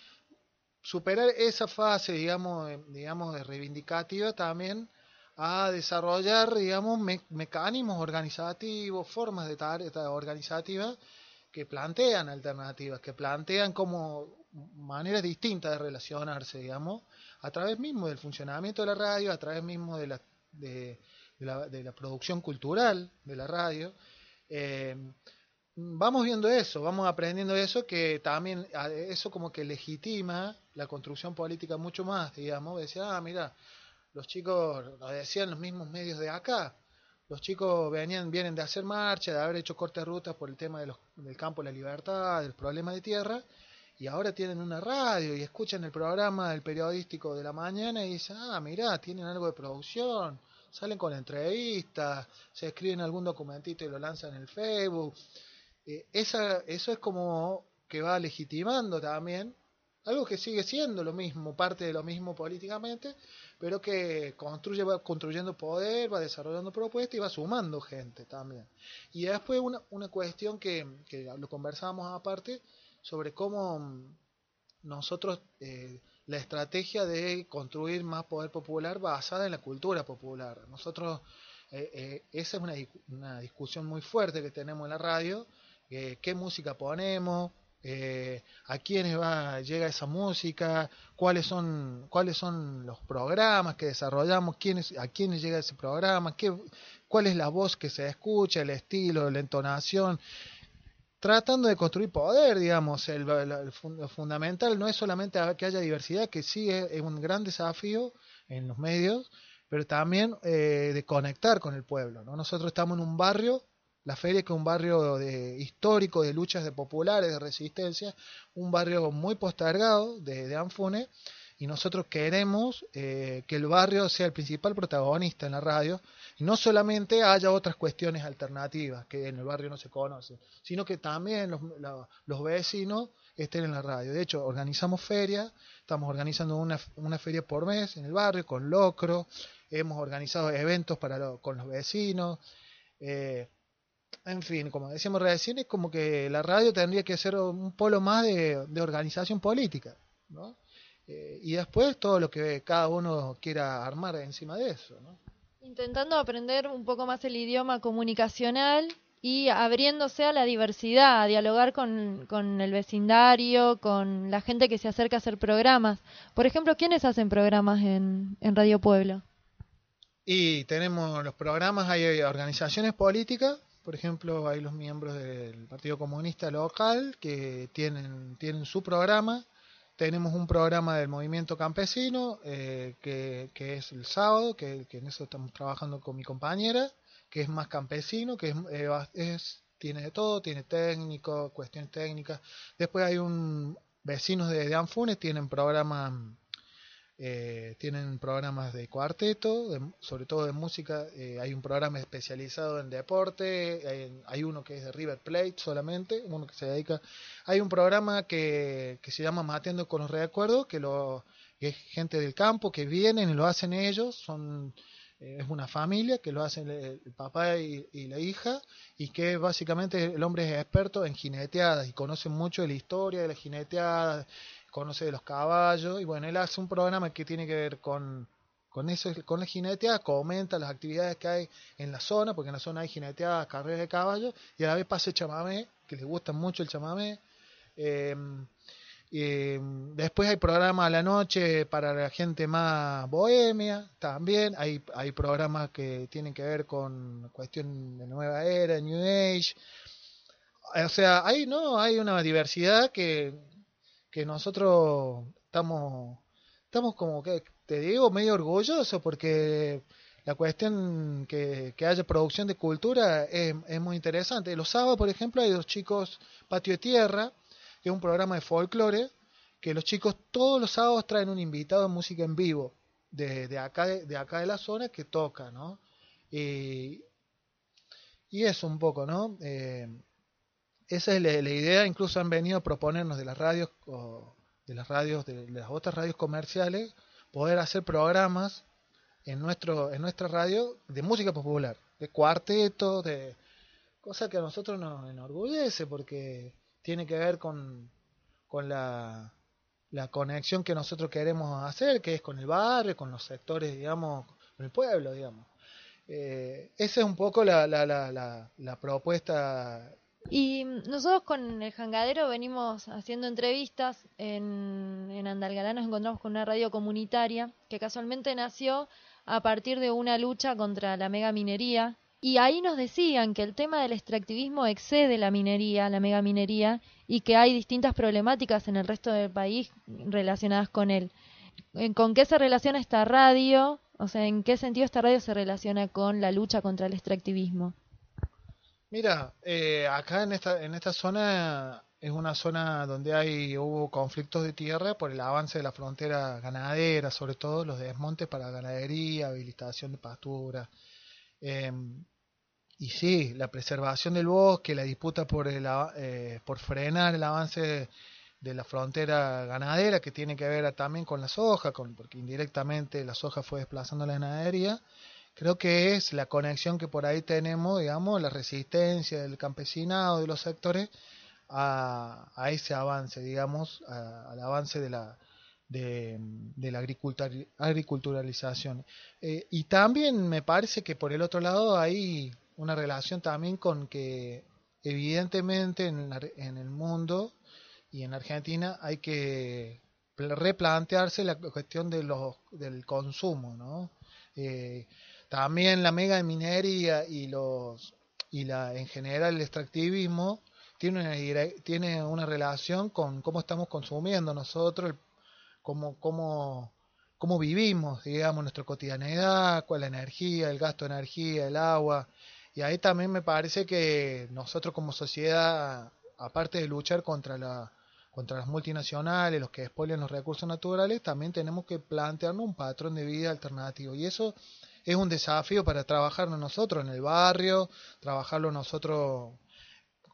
superar esa fase, digamos, digamos, de reivindicativa también a desarrollar, digamos, mecanismos organizativos, formas de tarea organizativa que plantean alternativas, que plantean como maneras distintas de relacionarse, digamos, a través mismo del funcionamiento de la radio, a través mismo de la, de, la, de la producción cultural de la radio. Eh, vamos viendo eso, vamos aprendiendo eso, que también eso como que legitima la construcción política mucho más, digamos, decía, ah, mira, los chicos lo decían los mismos medios de acá. los chicos venían, vienen de hacer marcha, de haber hecho cortas rutas por el tema de los, del campo de la libertad, del problema de tierra, y ahora tienen una radio y escuchan el programa del periodístico de la mañana y dicen, ah, mirá, tienen algo de producción, salen con entrevistas, se escriben algún documentito y lo lanzan en el Facebook. Eh, esa, eso es como que va legitimando también algo que sigue siendo lo mismo, parte de lo mismo políticamente, pero que construye, va construyendo poder, va desarrollando propuestas y va sumando gente también. Y después una, una cuestión que, que lo conversábamos aparte sobre cómo nosotros, eh, la estrategia de construir más poder popular basada en la cultura popular. Nosotros, eh, eh, esa es una, una, discusión muy fuerte que tenemos en la radio, qué música ponemos, eh, a quiénes va, llega esa música, cuáles son, cuáles son los programas que desarrollamos, quiénes, a quiénes llega ese programa, qué, cuál es la voz que se escucha, el estilo, la entonación, tratando de construir poder, digamos, el, fundamental no es solamente que haya diversidad, que sí es, un gran desafío en los medios, pero también eh, de conectar con el pueblo. ¿no? Nosotros estamos en un barrio la feria que es un barrio de, histórico de luchas de populares, de resistencia, un barrio muy postergado de, de Anfune, y nosotros queremos eh, que el barrio sea el principal protagonista en la radio, y no solamente haya otras cuestiones alternativas que en el barrio no se conocen, sino que también los, los vecinos estén en la radio. De hecho, organizamos ferias, estamos organizando una, una feria por mes en el barrio con locro, hemos organizado eventos para con los vecinos. Eh, en fin, como decíamos recién, es como que la radio tendría que ser un polo más de, organización política, ¿no? Eh, y después todo lo que cada uno quiera armar encima de eso, ¿no? Intentando aprender un poco más el idioma comunicacional y abriéndose a la diversidad, a dialogar con, con, el vecindario, con la gente que se acerca a hacer programas. Por ejemplo, ¿quiénes hacen programas en, en Radio Pueblo? Y tenemos los programas, hay organizaciones políticas por ejemplo, hay los miembros del Partido Comunista local que tienen, tienen su programa. Tenemos un programa del movimiento campesino eh, que, que, es el sábado, que, en eso estamos trabajando con mi compañera, que es más campesino, que es, eh, es tiene de todo, tiene técnico, cuestiones técnicas. Después hay un vecinos de, de Anfunes, tienen programa eh, tienen programas de cuarteto, sobre todo de música. Eh, hay un programa especializado en deporte. Hay, uno que es de River Plate solamente, uno que se dedica. Hay un programa que, que se llama Mateando con los Recuerdos, que, lo, es gente del campo que vienen y lo hacen ellos. Son eh, es una familia que lo hacen el, papá y, y, la hija y que básicamente el hombre es experto en jineteadas y conoce mucho de la historia de las jineteadas conoce de los caballos y bueno, él hace un programa que tiene que ver con, con eso, con la jineteada, comenta las actividades que hay en la zona, porque en la zona hay jineteadas, carreras de caballos, y a la vez pasa el chamamé, que le gusta mucho el chamamé. Eh, después hay programas a la noche para la gente más bohemia, también hay, hay programas que tienen que ver con cuestión de nueva era, New Age. O sea, hay, no, hay una diversidad que que nosotros estamos, estamos como que, te digo, medio orgullosos porque la cuestión que, que haya producción de cultura es, muy interesante. Los sábados, por ejemplo, hay dos chicos Patio de Tierra, que es un programa de folclore, que los chicos todos los sábados traen un invitado de música en vivo de, de acá, de, acá de la zona que toca, ¿no? Y, y eso un poco, ¿no? Eh, esa es la, idea, incluso han venido a proponernos de las radios, de las radios, de, las otras radios comerciales, poder hacer programas en nuestro, en nuestra radio de música popular, de cuarteto, de cosa que a nosotros nos enorgullece porque tiene que ver con, con la, la conexión que nosotros queremos hacer, que es con el barrio, con los sectores, digamos, con el pueblo, digamos. Eh, esa es un poco la, la, la, la propuesta y nosotros con el Jangadero venimos haciendo entrevistas. En, en Andalgalá nos encontramos con una radio comunitaria que casualmente nació a partir de una lucha contra la mega minería. Y ahí nos decían que el tema del extractivismo excede la minería, la mega minería, y que hay distintas problemáticas en el resto del país relacionadas con él. ¿Con qué se relaciona esta radio O sea, ¿en qué sentido esta radio se relaciona con la lucha contra el extractivismo? Mira, eh, acá en esta, en esta zona es una zona donde hay hubo conflictos de tierra por el avance de la frontera ganadera, sobre todo los desmontes para ganadería, habilitación de pastura. Em, y sí, la preservación del bosque, la disputa por, el, eh, por frenar el avance de, la frontera ganadera, que tiene que ver también con la soja, con, porque indirectamente la soja fue desplazando la ganadería, creo que es la conexión que por ahí tenemos, digamos, la resistencia del campesinado, de los sectores, a, a ese avance, digamos, al avance de la, de, la agriculturalización. Eh, y también me parece que por el otro lado hay una relación también con que evidentemente en, en el mundo y en Argentina hay que replantearse la cuestión de los, del consumo, ¿no? Eh, también la mega minería y los y la en general el extractivismo tiene una, tiene una relación con cómo estamos consumiendo nosotros, cómo, cómo, cómo vivimos, digamos, nuestra cotidianidad, cuál la energía, el gasto de energía, el agua, y ahí también me parece que nosotros como sociedad, aparte de luchar contra la contra las multinacionales, los que expolian los recursos naturales, también tenemos que plantearnos un patrón de vida alternativo. Y eso es un desafío para trabajarlo nosotros en el barrio, trabajarlo nosotros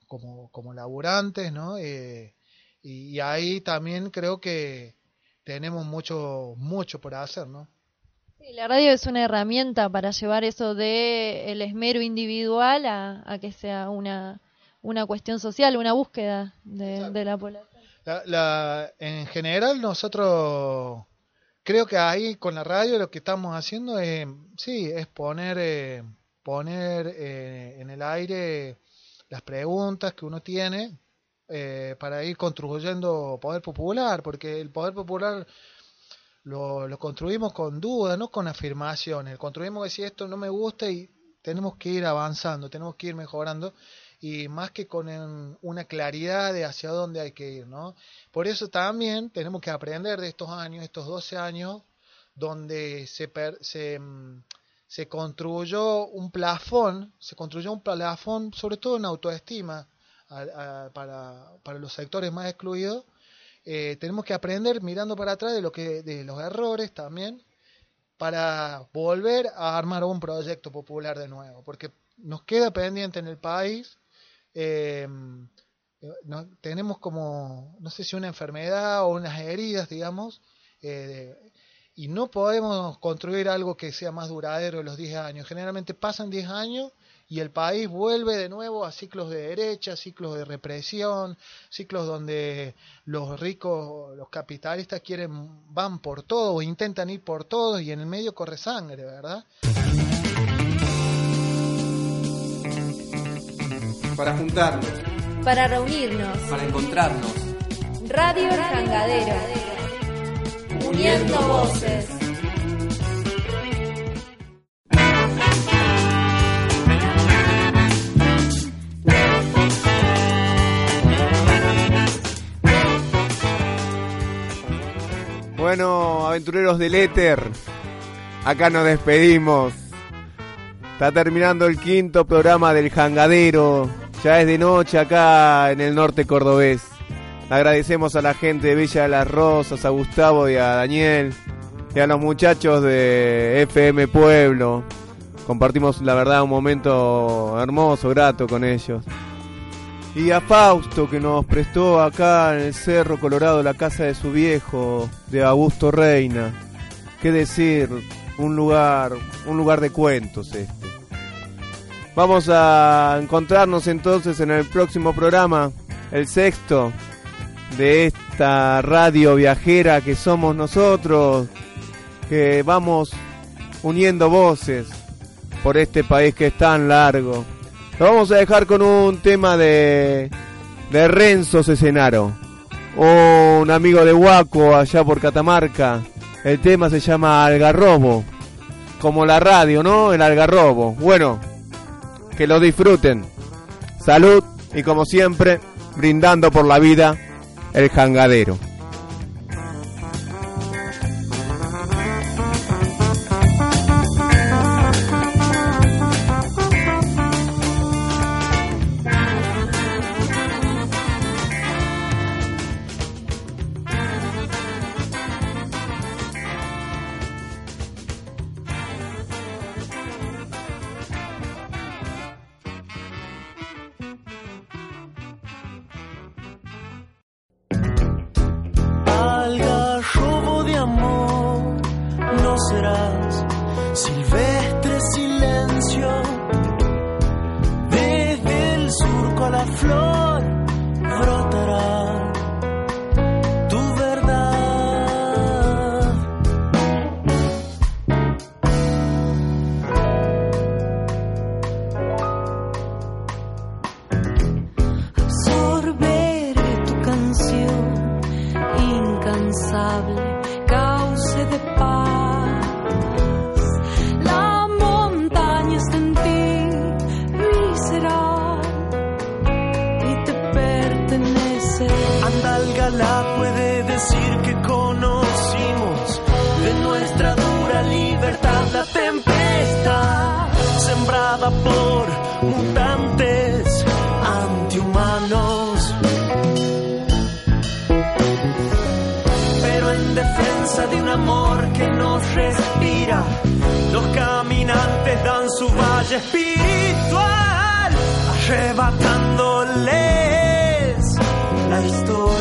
como, como laburantes, ¿no? Eh, y, ahí también creo que tenemos mucho, mucho por hacer, ¿no? la radio es una herramienta para llevar eso de el esmero individual a, que sea una, una cuestión social, una búsqueda de, la población. La, en general nosotros creo que ahí con la radio lo que estamos haciendo es, sí, es poner, eh, poner eh, en el aire las preguntas que uno tiene eh, para ir construyendo poder popular, porque el poder popular lo, construimos con dudas, no con afirmaciones. Construimos que si esto no me gusta y tenemos que ir avanzando, tenemos que ir mejorando y más que con una claridad de hacia dónde hay que ir, ¿no? Por eso también tenemos que aprender de estos años, estos 12 años, donde se, se, mm, se construyó un plafón, se construyó un plafón sobre todo en autoestima para, para los sectores más excluidos, eh, tenemos que aprender mirando para atrás de lo que de los errores también para volver a armar un proyecto popular de nuevo porque nos queda pendiente en el país eh, tenemos como no sé si una enfermedad o unas heridas digamos eh, y no podemos construir algo que sea más duradero de los 10 años generalmente pasan 10 años y el país vuelve de nuevo a ciclos de derecha, ciclos de represión, ciclos donde los ricos, los capitalistas quieren, van por todo intentan ir por todo y en el medio corre sangre, ¿verdad? Para juntarnos. Para reunirnos. Para encontrarnos. Radio El Uniendo voces. Bueno, aventureros del éter, acá nos despedimos. Está terminando el quinto programa del Jangadero. Ya es de noche acá en el norte cordobés. Agradecemos a la gente de Villa de las Rosas, a Gustavo y a Daniel, y a los muchachos de FM Pueblo. Compartimos, la verdad, un momento hermoso, grato con ellos y a Fausto que nos prestó acá en el Cerro Colorado la casa de su viejo, de Augusto Reina. Qué decir, un lugar, un lugar de cuentos este. Vamos a encontrarnos entonces en el próximo programa, el sexto de esta radio viajera que somos nosotros, que vamos uniendo voces por este país que es tan largo. Lo vamos a dejar con un tema de, de Renzo Cesenaro, un amigo de Huaco allá por Catamarca. El tema se llama Algarrobo, como la radio, ¿no? El Algarrobo. Bueno, que lo disfruten. Salud y como siempre, brindando por la vida, el jangadero. espiritual, arrebatándoles la historia.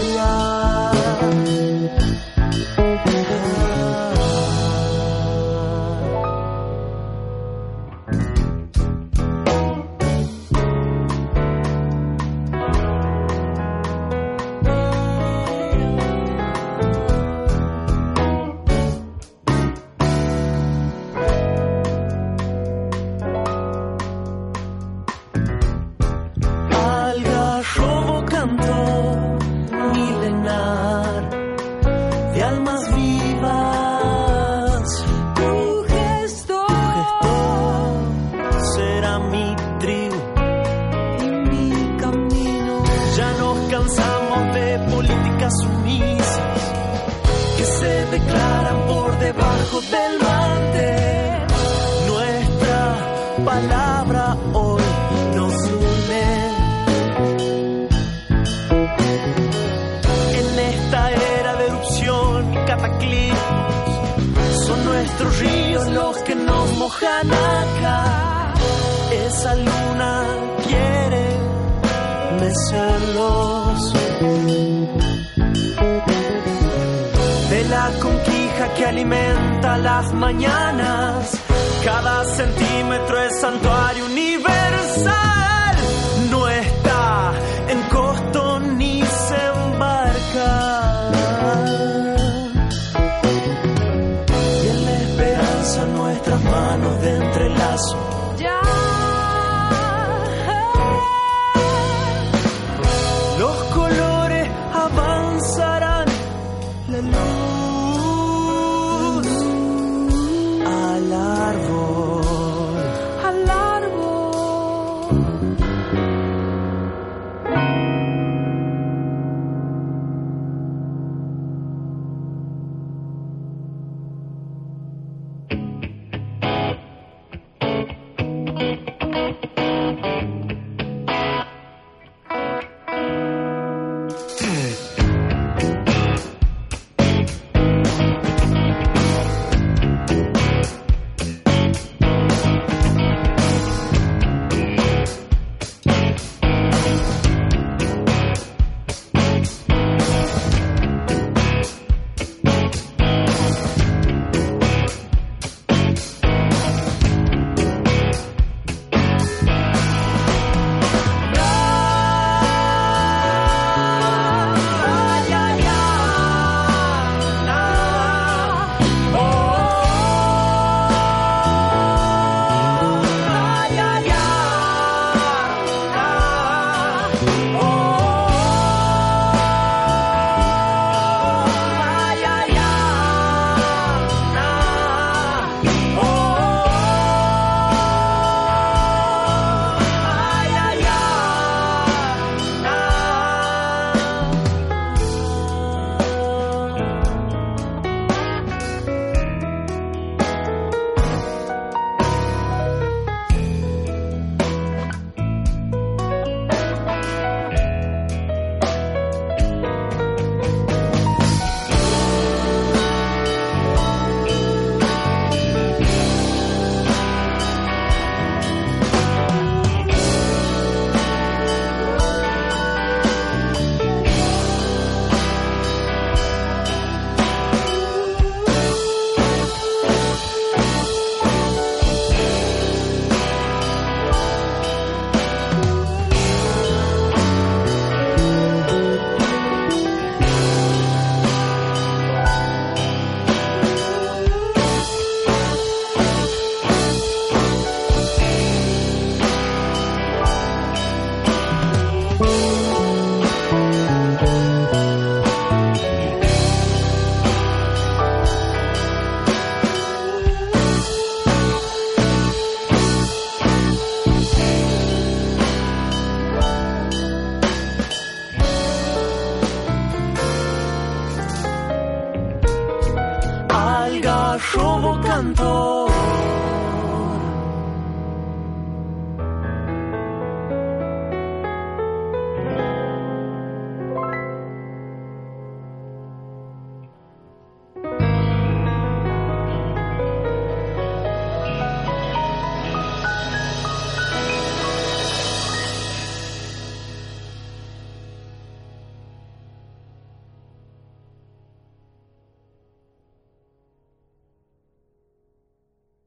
la conquija que alimenta las mañanas. Cada centímetro es santuario universal.